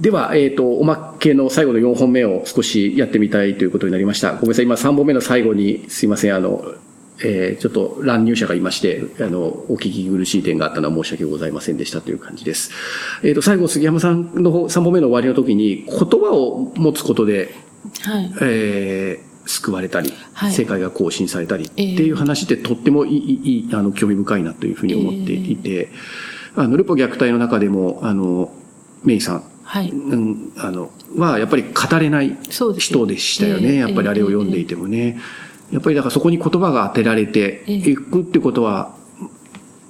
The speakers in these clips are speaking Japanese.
では、えっ、ー、と、おまけの最後の4本目を少しやってみたいということになりました。ごめんなさい、今3本目の最後にすいません、あの、えー、ちょっと乱入者がいまして、あの、お聞き苦しい点があったのは申し訳ございませんでしたという感じです。えっ、ー、と、最後、杉山さんの3本目の終わりの時に、言葉を持つことで、はい、えー、救われたり、はい、世界が更新されたりっていう話ってとってもいい、いいあの、興味深いなというふうに思っていて、えー、あの、ルポ虐待の中でも、あの、メイさん、はい、うん、あの、は、やっぱり語れない人でしたよね。やっぱりあれを読んでいてもね。やっぱりだからそこに言葉が当てられていくってことは、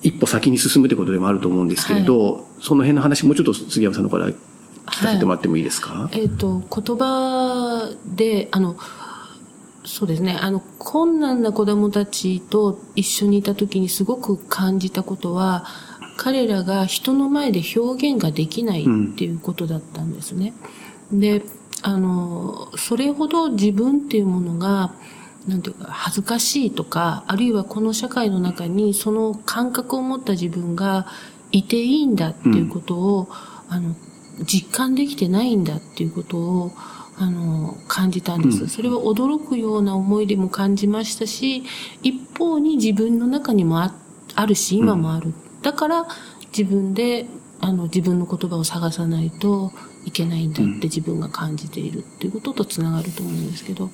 一歩先に進むってことでもあると思うんですけれど、はい、その辺の話もうちょっと杉山さんのから聞かせてもらってもいいですか、はい、えっ、ー、と、言葉で、あの、そうですね。あの、困難な子供たちと一緒にいた時にすごく感じたことは、彼らが人の前で表現ができないっていうことだったんですね。うん、で、あの、それほど自分っていうものが、なんていうか、恥ずかしいとか、あるいはこの社会の中にその感覚を持った自分がいていいんだっていうことを、うん、あの、実感できてないんだっていうことを、あの、感じたんです。それは驚くような思いでも感じましたし、一方に自分の中にもああるし、今もある。だから、自分で、あの、自分の言葉を探さないと、いけないんだって自分が感じているっていうこととつながると思うんですけど、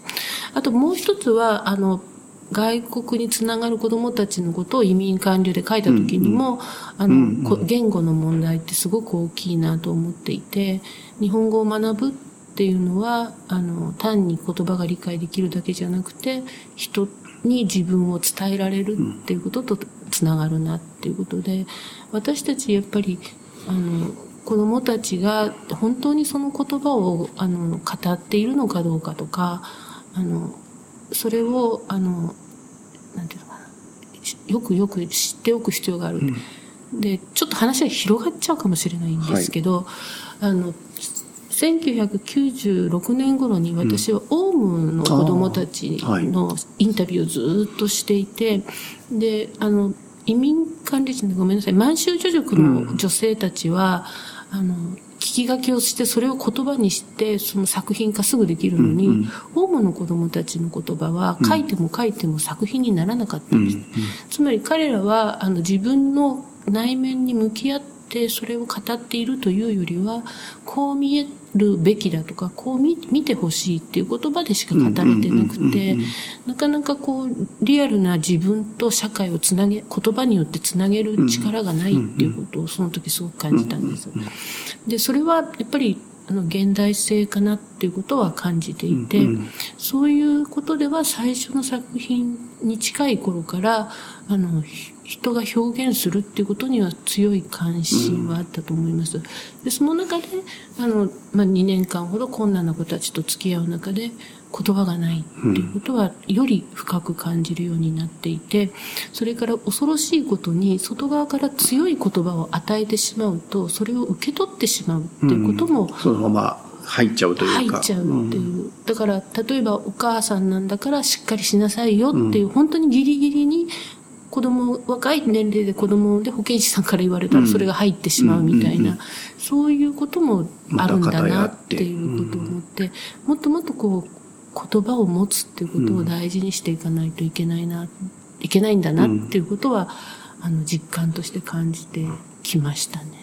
あともう一つは、あの、外国につながる子供たちのことを移民完了で書いた時にも、あの、言語の問題ってすごく大きいなと思っていて、日本語を学ぶっていうのは、あの、単に言葉が理解できるだけじゃなくて、人に自分を伝えられるっていうこととつながるなっていうことで、私たちやっぱり、あの、子供たちが本当にその言葉をあの語っているのかどうかとかあのそれをあのなんていうのかなよくよく知っておく必要がある、うん、でちょっと話は広がっちゃうかもしれないんですけど、はい、あの1996年頃に私はオウムの子供たちのインタビューをずっとしていて、であの移民管理人でごめんなさい満州女塾の女性たちは、うん。あの、聞き書きをして、それを言葉にして、その作品化すぐできるのに、うんうん、オウムの子供たちの言葉は、書いても書いても作品にならなかったんです。うんうん、つまり彼らは、あの、自分の内面に向き合って、それを語っているというよりは、こう見えるべきだとか、こう見見てほしいっていう言葉でしか語れてなくて、なかなかこう、リアルな自分と社会をつなげ、言葉によってつなげる力がないっていうことをその時すごく感じたんです。で、それはやっぱりあの現代性かなっていうことは感じていて、そういうことでは最初の作品に近い頃からあの人が表現するっていうことには強い関心はあったと思います。でその中であの、まあ、2年間ほど困難な子たちと付き合う中で言葉がないっていうことはより深く感じるようになっていて、それから恐ろしいことに外側から強い言葉を与えてしまうと、それを受け取ってしまうっていうことも、うん、そのまま入っちゃうというか。入っちゃうっていう。うん、だから、例えばお母さんなんだからしっかりしなさいよっていう、うん、本当にギリギリに子供、若い年齢で子供で保健師さんから言われたらそれが入ってしまうみたいな、そういうこともあるんだなっていうことを思って、もっともっとこう、言葉を持つっていうことを大事にしていかないといけないな、いけないんだなっていうことは、あの、実感として感じてきましたね。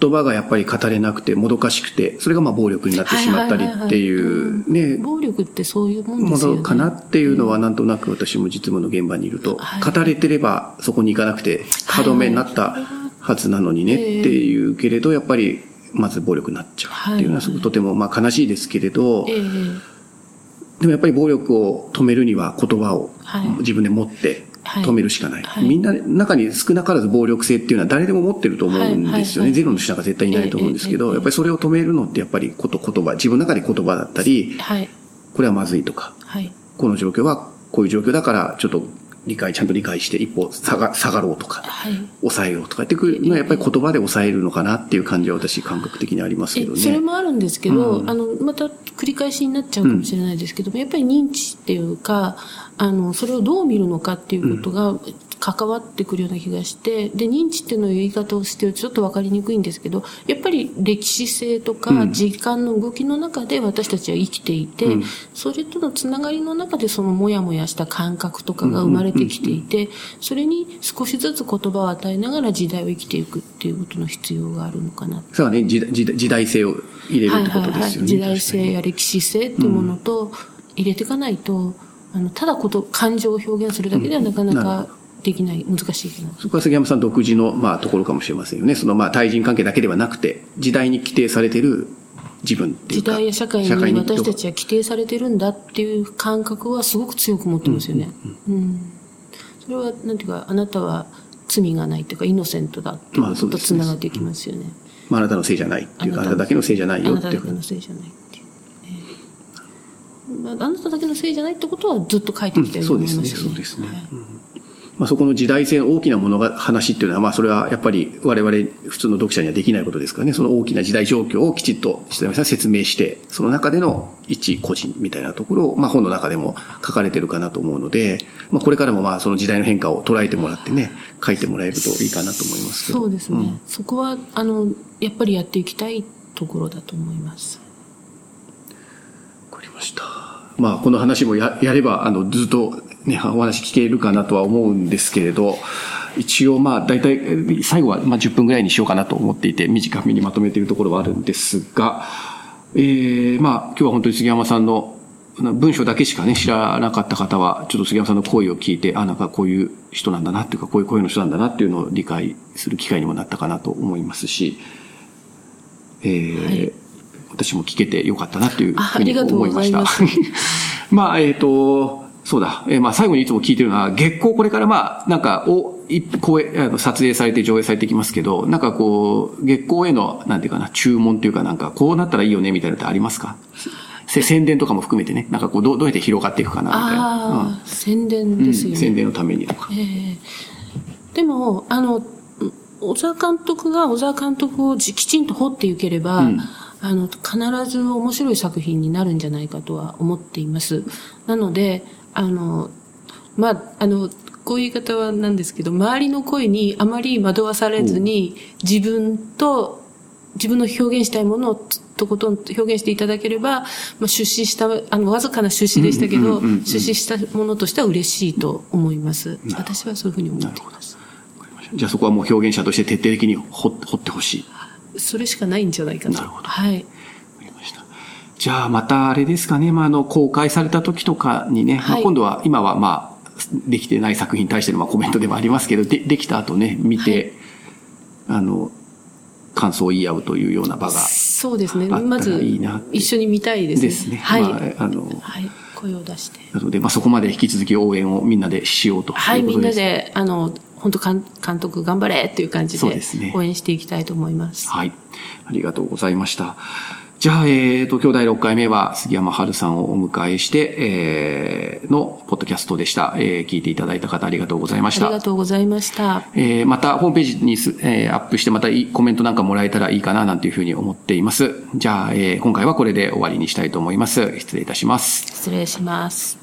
言葉がやっぱり語れなくてもどかしくて、それがまあ暴力になってしまったりっていうね。暴力ってそういうもんですよね。かなっていうのはなんとなく私も実務の現場にいると、語れてればそこに行かなくて歯止めになったはずなのにねっていうけれど、やっぱりまず暴力になっちゃうっていうのはすごくとてもまあ悲しいですけれど、でもやっぱり暴力を止めるには言葉を自分で持って止めるしかない。はい、みんな、中に少なからず暴力性っていうのは誰でも持ってると思うんですよね。ゼロの人なんか絶対いないと思うんですけど、やっぱりそれを止めるのってやっぱりこと言葉、自分の中で言葉だったり、これはまずいとか、この状況はこういう状況だからちょっと理解、ちゃんと理解して一歩下が下がろうとか、はい、抑えようとか。ってくるのはやっぱり言葉で抑えるのかなっていう感じは私感覚的にありますけどね。それもあるんですけど、うん、あの、また繰り返しになっちゃうかもしれないですけども、うん、やっぱり認知っていうか、あの、それをどう見るのかっていうことが、関わってくるような気がして、で、認知っていうの言い方をしてるとちょっとわかりにくいんですけど、やっぱり歴史性とか時間の動きの中で私たちは生きていて、うん、それとのつながりの中でそのもやもやした感覚とかが生まれてきていて、それに少しずつ言葉を与えながら時代を生きていくっていうことの必要があるのかな。そうね、時代性を入れるってことですよね。はいはいはい、時代性や歴史性っていうものと入れていかないと、あの、ただこと、感情を表現するだけではなかなかできない、難しいかな。そこは杉山さん独自の、まあ、ところかもしれませんよね。その、まあ、対人関係だけではなくて、時代に規定されている自分っていうか。時代や社会に私たちは規定されてるんだっていう感覚はすごく強く持ってますよね。うん、うん、それは、なんていうか、あなたは罪がないっていうか、イノセントだっていうことと繋がっていきますよね。まあ、あなたのせいじゃないっていうか、あなただけのせいじゃないよっていう。あなただけのせいじゃないっていう。あなただけのせいじゃないってことはずっと書いてきたように思いますよね。そうですね。そうですね。まあ、そこの時代性の大きなものが話っていうのは、まあ、それはやっぱり我々普通の読者にはできないことですからね、その大きな時代状況をきちっと、説明して、その中での一個人みたいなところを、まあ、本の中でも書かれてるかなと思うので、まあ、これからもまあ、その時代の変化を捉えてもらってね、書いてもらえるといいかなと思いますけど。そうですね。うん、そこは、あの、やっぱりやっていきたいところだと思います。わかりました。まあ、この話もややれば、あの、ずっとね、お話聞けるかなとは思うんですけれど、一応まあ、大体、最後はまあ10分ぐらいにしようかなと思っていて、短めにまとめているところはあるんですが、えー、まあ、今日は本当に杉山さんの文章だけしかね、知らなかった方は、ちょっと杉山さんの声を聞いて、あ、なんかこういう人なんだなっていうか、こういう声の人なんだなっていうのを理解する機会にもなったかなと思いますし、えー、はい私も聞けてよかったなというふうに思いました。まあ、えっ、ー、と、そうだ。えー、まあ、最後にいつも聞いてるのは、月光これからまあ、なんか、お、い、こう、あの、撮影されて上映されてきますけど、なんかこう、月光への、なんていうかな、注文っていうかなんか、こうなったらいいよね、みたいなのってありますか？宣伝とかも含めてね、なんかこう、どうどうやって広がっていくかな、みたいな。うん、宣伝ですよね、うん、宣伝のためにとか。えー、でも、あの、小沢監督が小沢監督をきちんと掘っていければ、うんあの、必ず面白い作品になるんじゃないかとは思っています。なので、あの、まあ、あの、こういう言い方はなんですけど、周りの声にあまり惑わされずに、自分と、自分の表現したいものをとことん表現していただければ、まあ、出資した、あの、わずかな出資でしたけど、出資したものとしては嬉しいと思います。私はそういうふうに思っています。じゃあそこはもう表現者として徹底的に掘ってほしい。それしかないんじゃないかな。なるほど。はい。じゃあまたあれですかね、まあ、あの、公開された時とかにね、はい、まあ、今度は、今はまあ、できてない作品に対してのまあコメントでもありますけど、で、できた後ね、見て、はい、あの、感想を言い合うというような場がそうですね。まず、一緒に見たいですね。ですね。はい。まあ、あの、はい。声を出して。なので、まあ、そこまで引き続き応援をみんなでしようとはい、みんなで、あの、本当監督頑張れっていう感じで応援していきたいと思います。はい。ありがとうございました。じゃあ、えっ、ー、と、今日第6回目は杉山春さんをお迎えして、えー、のポッドキャストでした。えー、聞いていただいた方ありがとうございました。ありがとうございました。えー、またホームページにす、えー、アップしてまたいいコメントなんかもらえたらいいかななんていうふうに思っています。じゃあ、えー、今回はこれで終わりにしたいと思います。失礼いたします。失礼します。